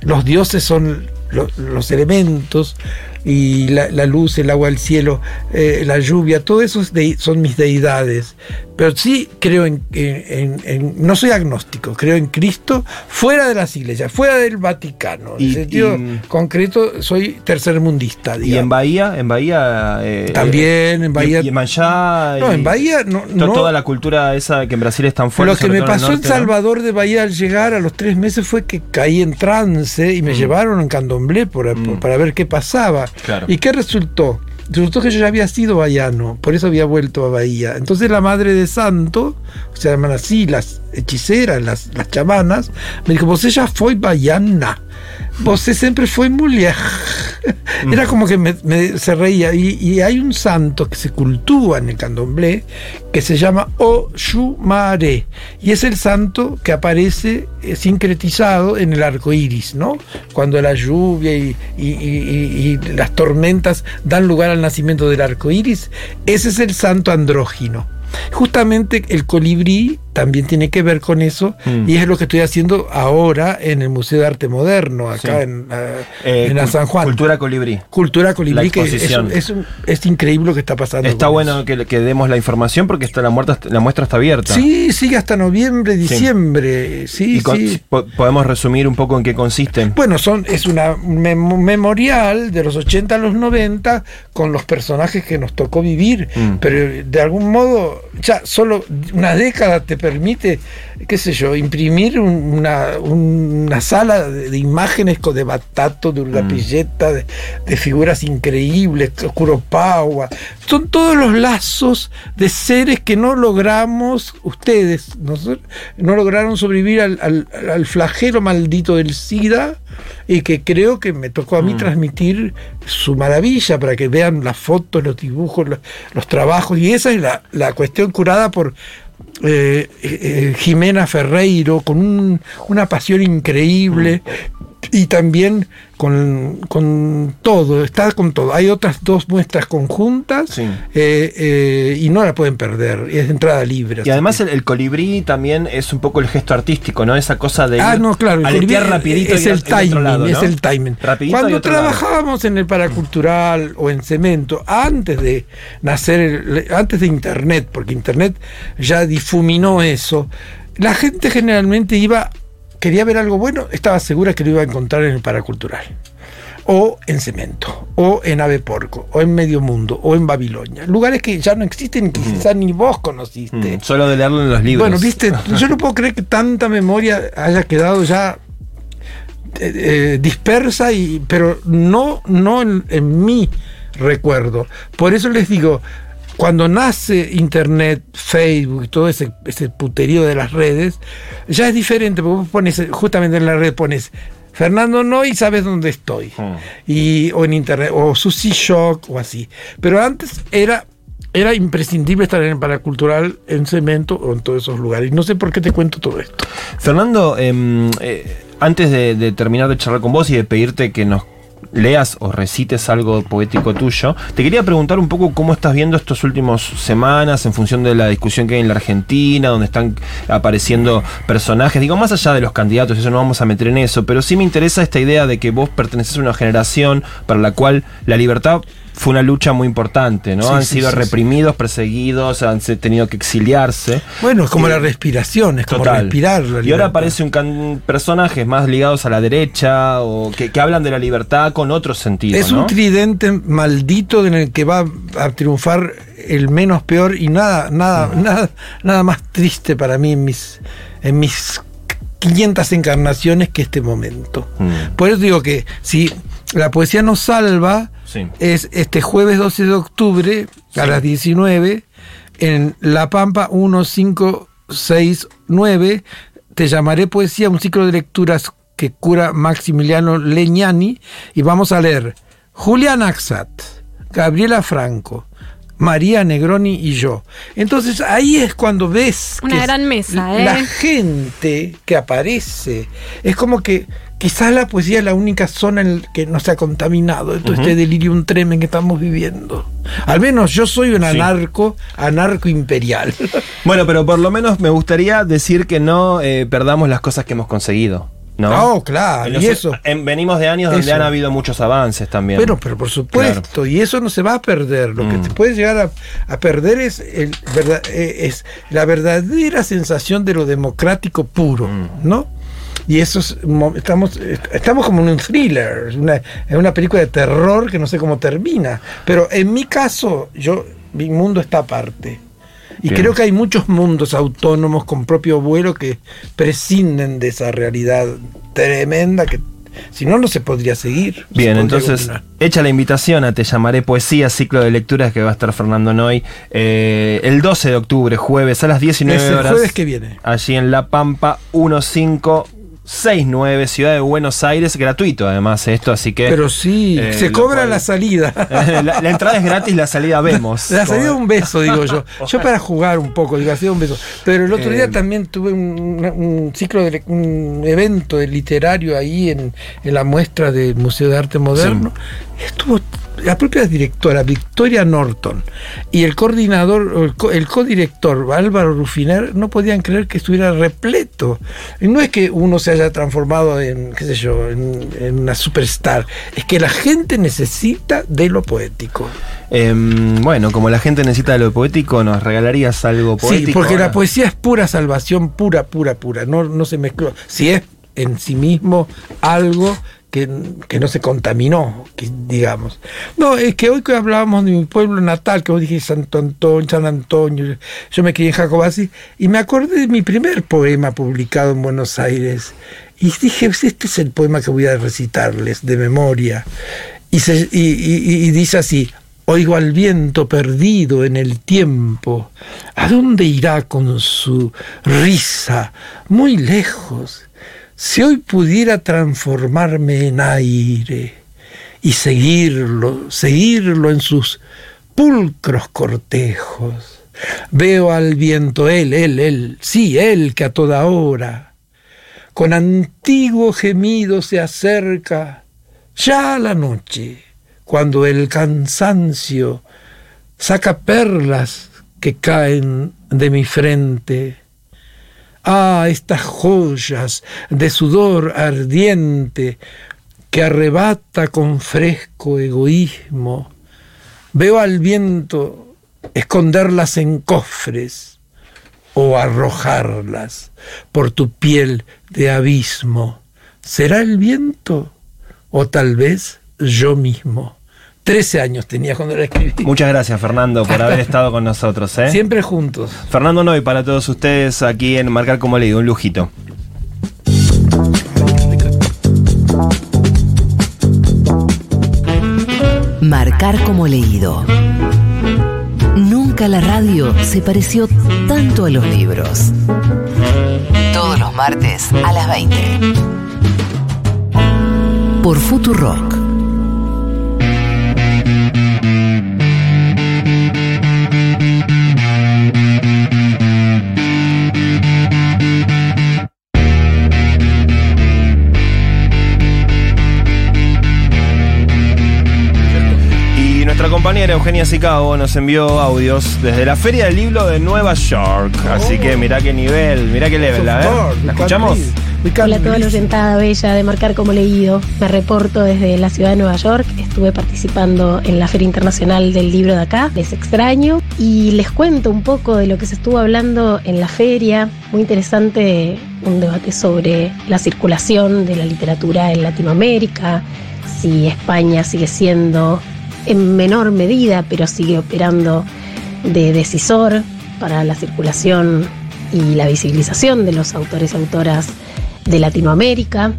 los dioses son lo- los elementos y la, la luz, el agua, el cielo, eh, la lluvia, todo eso es de- son mis deidades. Pero sí creo en, en- en- en- no soy agnóstico, creo en Cristo fuera de las iglesias, fuera del Vaticano. En Y- sentido y- concreto, soy tercermundista. ¿Y en digamos. Bahía? ¿En Bahía? eh, También, en Bahía- ¿Y, y en Manchá? No, en Bahía no. no- Toda la cultura esa que en Brasil es tan fuerte. Lo que me en pasó en. Salvador de Bahía al llegar a los tres meses fue que caí en trance y me llevaron en candomblé por- por- Mm. para ver qué pasaba. ¿Y qué resultó? Resultó que yo ya había sido bahiano, por eso había vuelto a Bahía. Entonces la madre de santo, se llaman así las hechiceras, las, las chamanas, me dijo, vos ella fue baiana, vos siempre fue mujer. Era como que me, me- se reía. Y, y hay un santo que se cultúa en el candomblé que se llama Oshumare. Y es el santo que aparece eh, sincretizado en el arco iris, ¿no? Cuando la lluvia y- y las tormentas dan lugar al nacimiento del arco iris, ese es el santo andrógino. Justamente el colibrí también tiene que ver con eso Mm. y es lo que estoy haciendo ahora en el Museo de Arte Moderno, acá Sí. en, la- Eh, en la San Juan. Cultura colibrí. Cultura colibrí, que es, es, es increíble lo que está pasando. Está bueno que, que demos la información porque está la, muerta, la muestra está abierta. Sí, sigue hasta noviembre, diciembre. Sí, Y con- sí. po- podemos resumir un poco en qué consiste. Bueno, son, es una mem- memorial de los 80 a los 90 con los personajes que nos tocó vivir, Mm. pero de algún modo ya solo una década te permite, qué sé yo, imprimir un- una, una sala de, de imágenes de Batato, de Urgapilleta, de, de figuras increíbles, Kuropawa. Son todos los lazos de seres que no logramos, ustedes, nosotros, no lograron sobrevivir al, al- al flagelo maldito del SIDA y que creo que me tocó a mí transmitir su maravilla para que vean las fotos, los dibujos, los, los trabajos. Y esa es la, la cuestión curada por eh, eh, Jimena Ferreiro, con un- una pasión increíble. Y también con, con todo, está con todo. Hay otras dos muestras conjuntas Sí. eh, eh, y no la pueden perder. Es de entrada libre. Y además el, el colibrí también es un poco el gesto artístico, ¿no? Esa cosa de Ah, ir- no, claro, el colibrí rapidito es y el timing, otro lado, es ¿no? el timing. Rapidito Cuando trabajábamos en el paracultural o en cemento, antes de nacer, el- antes de internet, porque internet ya difuminó eso, la gente generalmente iba, quería ver algo bueno, estaba segura que lo iba a encontrar en el paracultural. O en Cemento, o en Ave Porco, o en Medio Mundo, o en Babilonia. Lugares que ya no existen y que quizás ni vos conociste. Mm, solo de leerlo en los libros. Bueno, viste, yo no puedo creer que tanta memoria haya quedado ya eh, eh, dispersa, y, pero no, no en, en mi recuerdo. Por eso les digo, cuando nace Internet, Facebook y todo ese, ese puterío de las redes, ya es diferente, porque vos pones, justamente en la red pones Fernando no y sabes dónde estoy. Mm. Y, o en internet, o Sushi Shock o así. Pero antes era era imprescindible estar en el paracultural, en cemento o en todos esos lugares. Y no sé por qué te cuento todo esto. Fernando, em, eh, antes de, de terminar de charlar con vos y de pedirte que nos leas o recites algo poético tuyo, te quería preguntar un poco cómo estás viendo estos últimos semanas en función de la discusión que hay en la Argentina, donde están apareciendo personajes, digo, más allá de los candidatos, eso no vamos a meter en eso, pero sí me interesa esta idea de que vos perteneces a una generación para la cual la libertad fue una lucha muy importante, ¿no? Sí, han sí, sido sí, reprimidos, perseguidos, han tenido que exiliarse. Bueno, es como Sí. la respiración, es como Total. respirar. la y ahora aparecen personajes más ligados a la derecha o que, que hablan de la libertad con otro sentido, Es ¿no? un tridente maldito en el que va a triunfar el menos peor y nada, nada, nada, nada más triste para mí en mis, en mis 500 encarnaciones que este momento. Por eso digo que si la poesía nos salva, Sí. es este jueves 12 de octubre a las 19 en La Pampa 1569. Te llamaré poesía, un ciclo de lecturas que cura Maximiliano Leñani. Y vamos a leer Julián Axat, Gabriela Franco, María Negroni y yo. Entonces ahí es cuando ves Una que gran mesa, ¿eh? la gente que aparece es como que quizás la poesía es la única zona en la que no se ha contaminado de todo este delirium tremen que estamos viviendo. Al menos yo soy un Sí. anarco, anarco imperial. Bueno, pero por lo menos me gustaría decir que no eh, perdamos las cosas que hemos conseguido. ¿No? No, claro, En los- y eso. en- venimos de años donde Eso. han habido muchos avances también. Bueno, pero por supuesto, y eso no se va a perder. Lo que Mm. te puede llegar a, a perder es, el verdad- eh, es la verdadera sensación de lo democrático puro, Mm. ¿no? Y eso es, mo- estamos, estamos como en un thriller, una, en una película de terror que no sé cómo termina. Pero en mi caso, yo, mi mundo está aparte. Y Bien. creo que hay muchos mundos autónomos con propio vuelo que prescinden de esa realidad tremenda que si no, no se podría seguir. Bien, podría entonces, continuar. hecha la invitación a Te llamaré poesía, ciclo de lecturas que va a estar Fernando Noy eh, el 12 de octubre, jueves a las 19 Es el horas. jueves que viene. Allí en La Pampa 1569, Ciudad de Buenos Aires, gratuito además esto, así que... Pero sí, eh, se cobra cual- la salida. la, la entrada es gratis, la salida vemos. La salida Como- un beso, digo yo. Yo para jugar un poco, digo, ha sido un beso. Pero el otro Eh, día también tuve un, ciclo, de, un evento literario ahí en, en la muestra del Museo de Arte Moderno. Estuvo la propia directora, Victoria Norton, y el coordinador, el, co- el codirector, Álvaro Rufiner, no podían creer que estuviera repleto. Y no es que uno se haya transformado en, qué sé yo, en, en una superstar, es que la gente necesita de lo poético. Em, bueno, como la gente necesita de lo poético, ¿nos regalarías algo poético? Sí, porque ahora? la poesía es pura salvación, pura, pura, pura. No, no se mezcló. Si es en sí mismo algo que, que no se contaminó, que, digamos. No, es que hoy que hablábamos de mi pueblo natal, que vos dije Santo Antonio, San Antonio, yo me crié en Jacobasi, y me acordé de mi primer poema publicado en Buenos Aires. Y dije, "Pues este es el poema que voy a recitarles de memoria. Y- y dice así, oigo al viento perdido en el tiempo, ¿a dónde irá con su risa? Muy lejos. Si hoy pudiera transformarme en aire y seguirlo, seguirlo en sus pulcros cortejos. Veo al viento, él, él, él, sí, él que a toda hora, con antiguo gemido se acerca, ya a la noche, cuando el cansancio saca perlas que caen de mi frente. Ah, estas joyas de sudor ardiente que arrebata con fresco egoísmo. Veo al viento esconderlas en cofres o arrojarlas por tu piel de abismo. ¿Será el viento o tal vez yo mismo? Trece años tenía cuando la escribí. Muchas gracias, Fernando, por haber estado con nosotros. ¿eh? Siempre juntos. Fernando Noy para todos ustedes aquí en Marcar como Leído, un lujito. Marcar como leído. Nunca la radio se pareció tanto a los libros. Todos los martes a las 20. Por Futurock. Compañera Eugenia Sicabo nos envió audios desde la Feria del Libro de Nueva York. Así que mirá qué nivel, mirá qué level, Of a ver. course, ¿La escuchamos? Hola a toda la Ulises. oyentada bella de Marcar como Leído. Me reporto desde la ciudad de Nueva York. Estuve participando en la Feria Internacional del Libro de acá. Les extraño. Y les cuento un poco de lo que se estuvo hablando en la feria. Muy interesante un debate sobre la circulación de la literatura en Latinoamérica. Si España sigue siendo en menor medida, pero sigue operando de decisor para la circulación y la visibilización de los autores y autoras de Latinoamérica.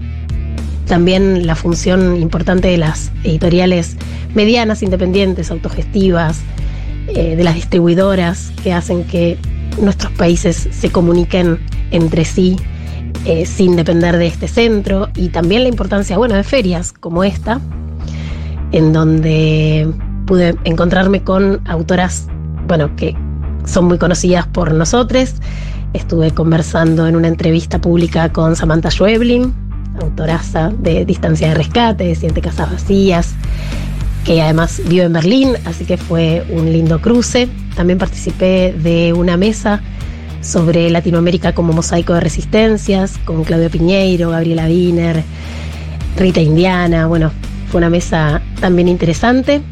También la función importante de las editoriales medianas, independientes, autogestivas, eh, de las distribuidoras que hacen que nuestros países se comuniquen entre sí eh, sin depender de este centro. Y también la importancia, bueno, de ferias como esta, en donde pude encontrarme con autoras, bueno, que son muy conocidas por nosotros. Estuve conversando en una entrevista pública con Samantha Schweblin, autoraza de Distancia de Rescate, de Siete Casas Vacías, que además vive en Berlín, así que fue un lindo cruce. También participé de una mesa sobre Latinoamérica como mosaico de resistencias, con Claudio Piñeiro, Gabriela Wiener, Rita Indiana, bueno, fue una mesa también interesante.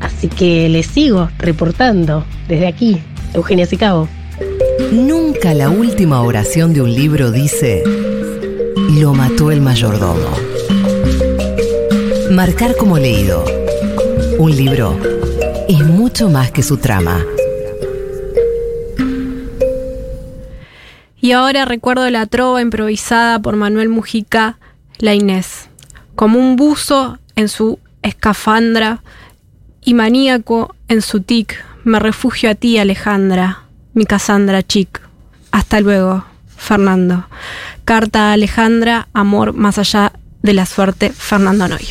Así que les sigo reportando desde aquí, Eugenia Sicabo. Nunca la última oración de un libro dice, lo mató el mayordomo. Marcar como leído. Un libro es mucho más que su trama. Y ahora recuerdo la trova improvisada por Manuel Mujica, la Inés, como un buzo en su escafandra y maníaco en su tic. Me refugio a ti, Alejandra, mi Cassandra chic. Hasta luego, Fernando. Carta a Alejandra, amor más allá de la suerte, Fernando Noy.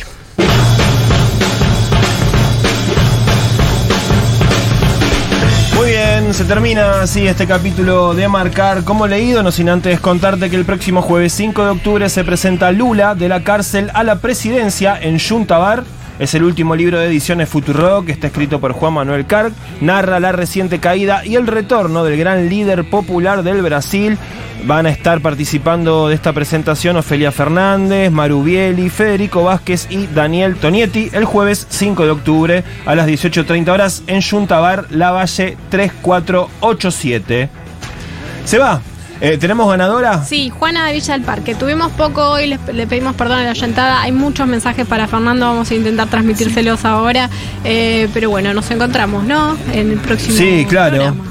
Se termina así este capítulo de Marcar como leído, no sin antes contarte que el próximo jueves 5 de octubre se presenta Lula de la cárcel a la presidencia en Yuntabar. Es el último libro de ediciones Futuro que está escrito por Juan Manuel Carg. Narra la reciente caída y el retorno del gran líder popular del Brasil. Van a estar participando de esta presentación Ofelia Fernández, Marubieli, Federico Vázquez y Daniel Tonietti el jueves 5 de octubre a las 18.30 horas en Yuntabar, La Valle 3487. Se va. Eh, ¿Tenemos ganadora? Sí, Juana de Villa del Parque. Tuvimos poco hoy, les- le pedimos perdón a la oyentada. Hay muchos mensajes para Fernando, vamos a intentar transmitírselos ahora. Eh, pero bueno, nos encontramos, ¿no? En el próximo Sí, claro. programa.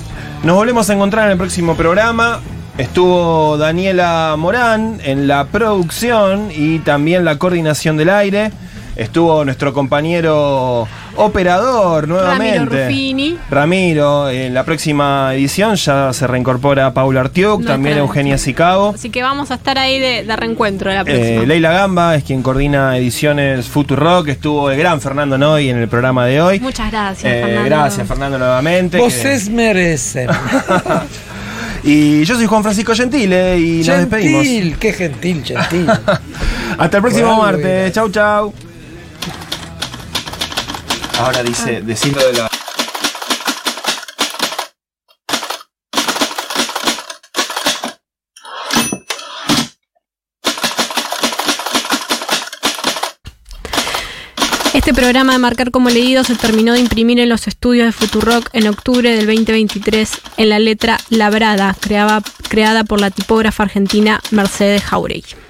Nos volvemos a encontrar en el próximo programa. Estuvo Daniela Morán en la producción y también la coordinación del aire. Estuvo nuestro compañero operador nuevamente. Ramiro Ruffini. Ramiro, en la próxima edición ya se reincorpora Paula Artiuk, Nuestra- también Eugenia Sicabo. Así que vamos a estar ahí de, de reencuentro la próxima. Eh, Leila Gamba es quien coordina ediciones Futurock. Estuvo el gran Fernando Noy en el programa de hoy. Muchas gracias, Eh, Fernando. Gracias, Fernando, nuevamente. Voces merecen. Y yo soy Juan Francisco Gentile y nos despedimos. Gentil, qué gentil, gentil. Hasta el próximo Bueno, martes. Chau, chau. Ahora dice, decirlo de la. Este programa de Marcar como Leído se terminó de imprimir en los estudios de Futurock en octubre del 2023 en la letra Labrada, creada, creada por la tipógrafa argentina Mercedes Jauregui.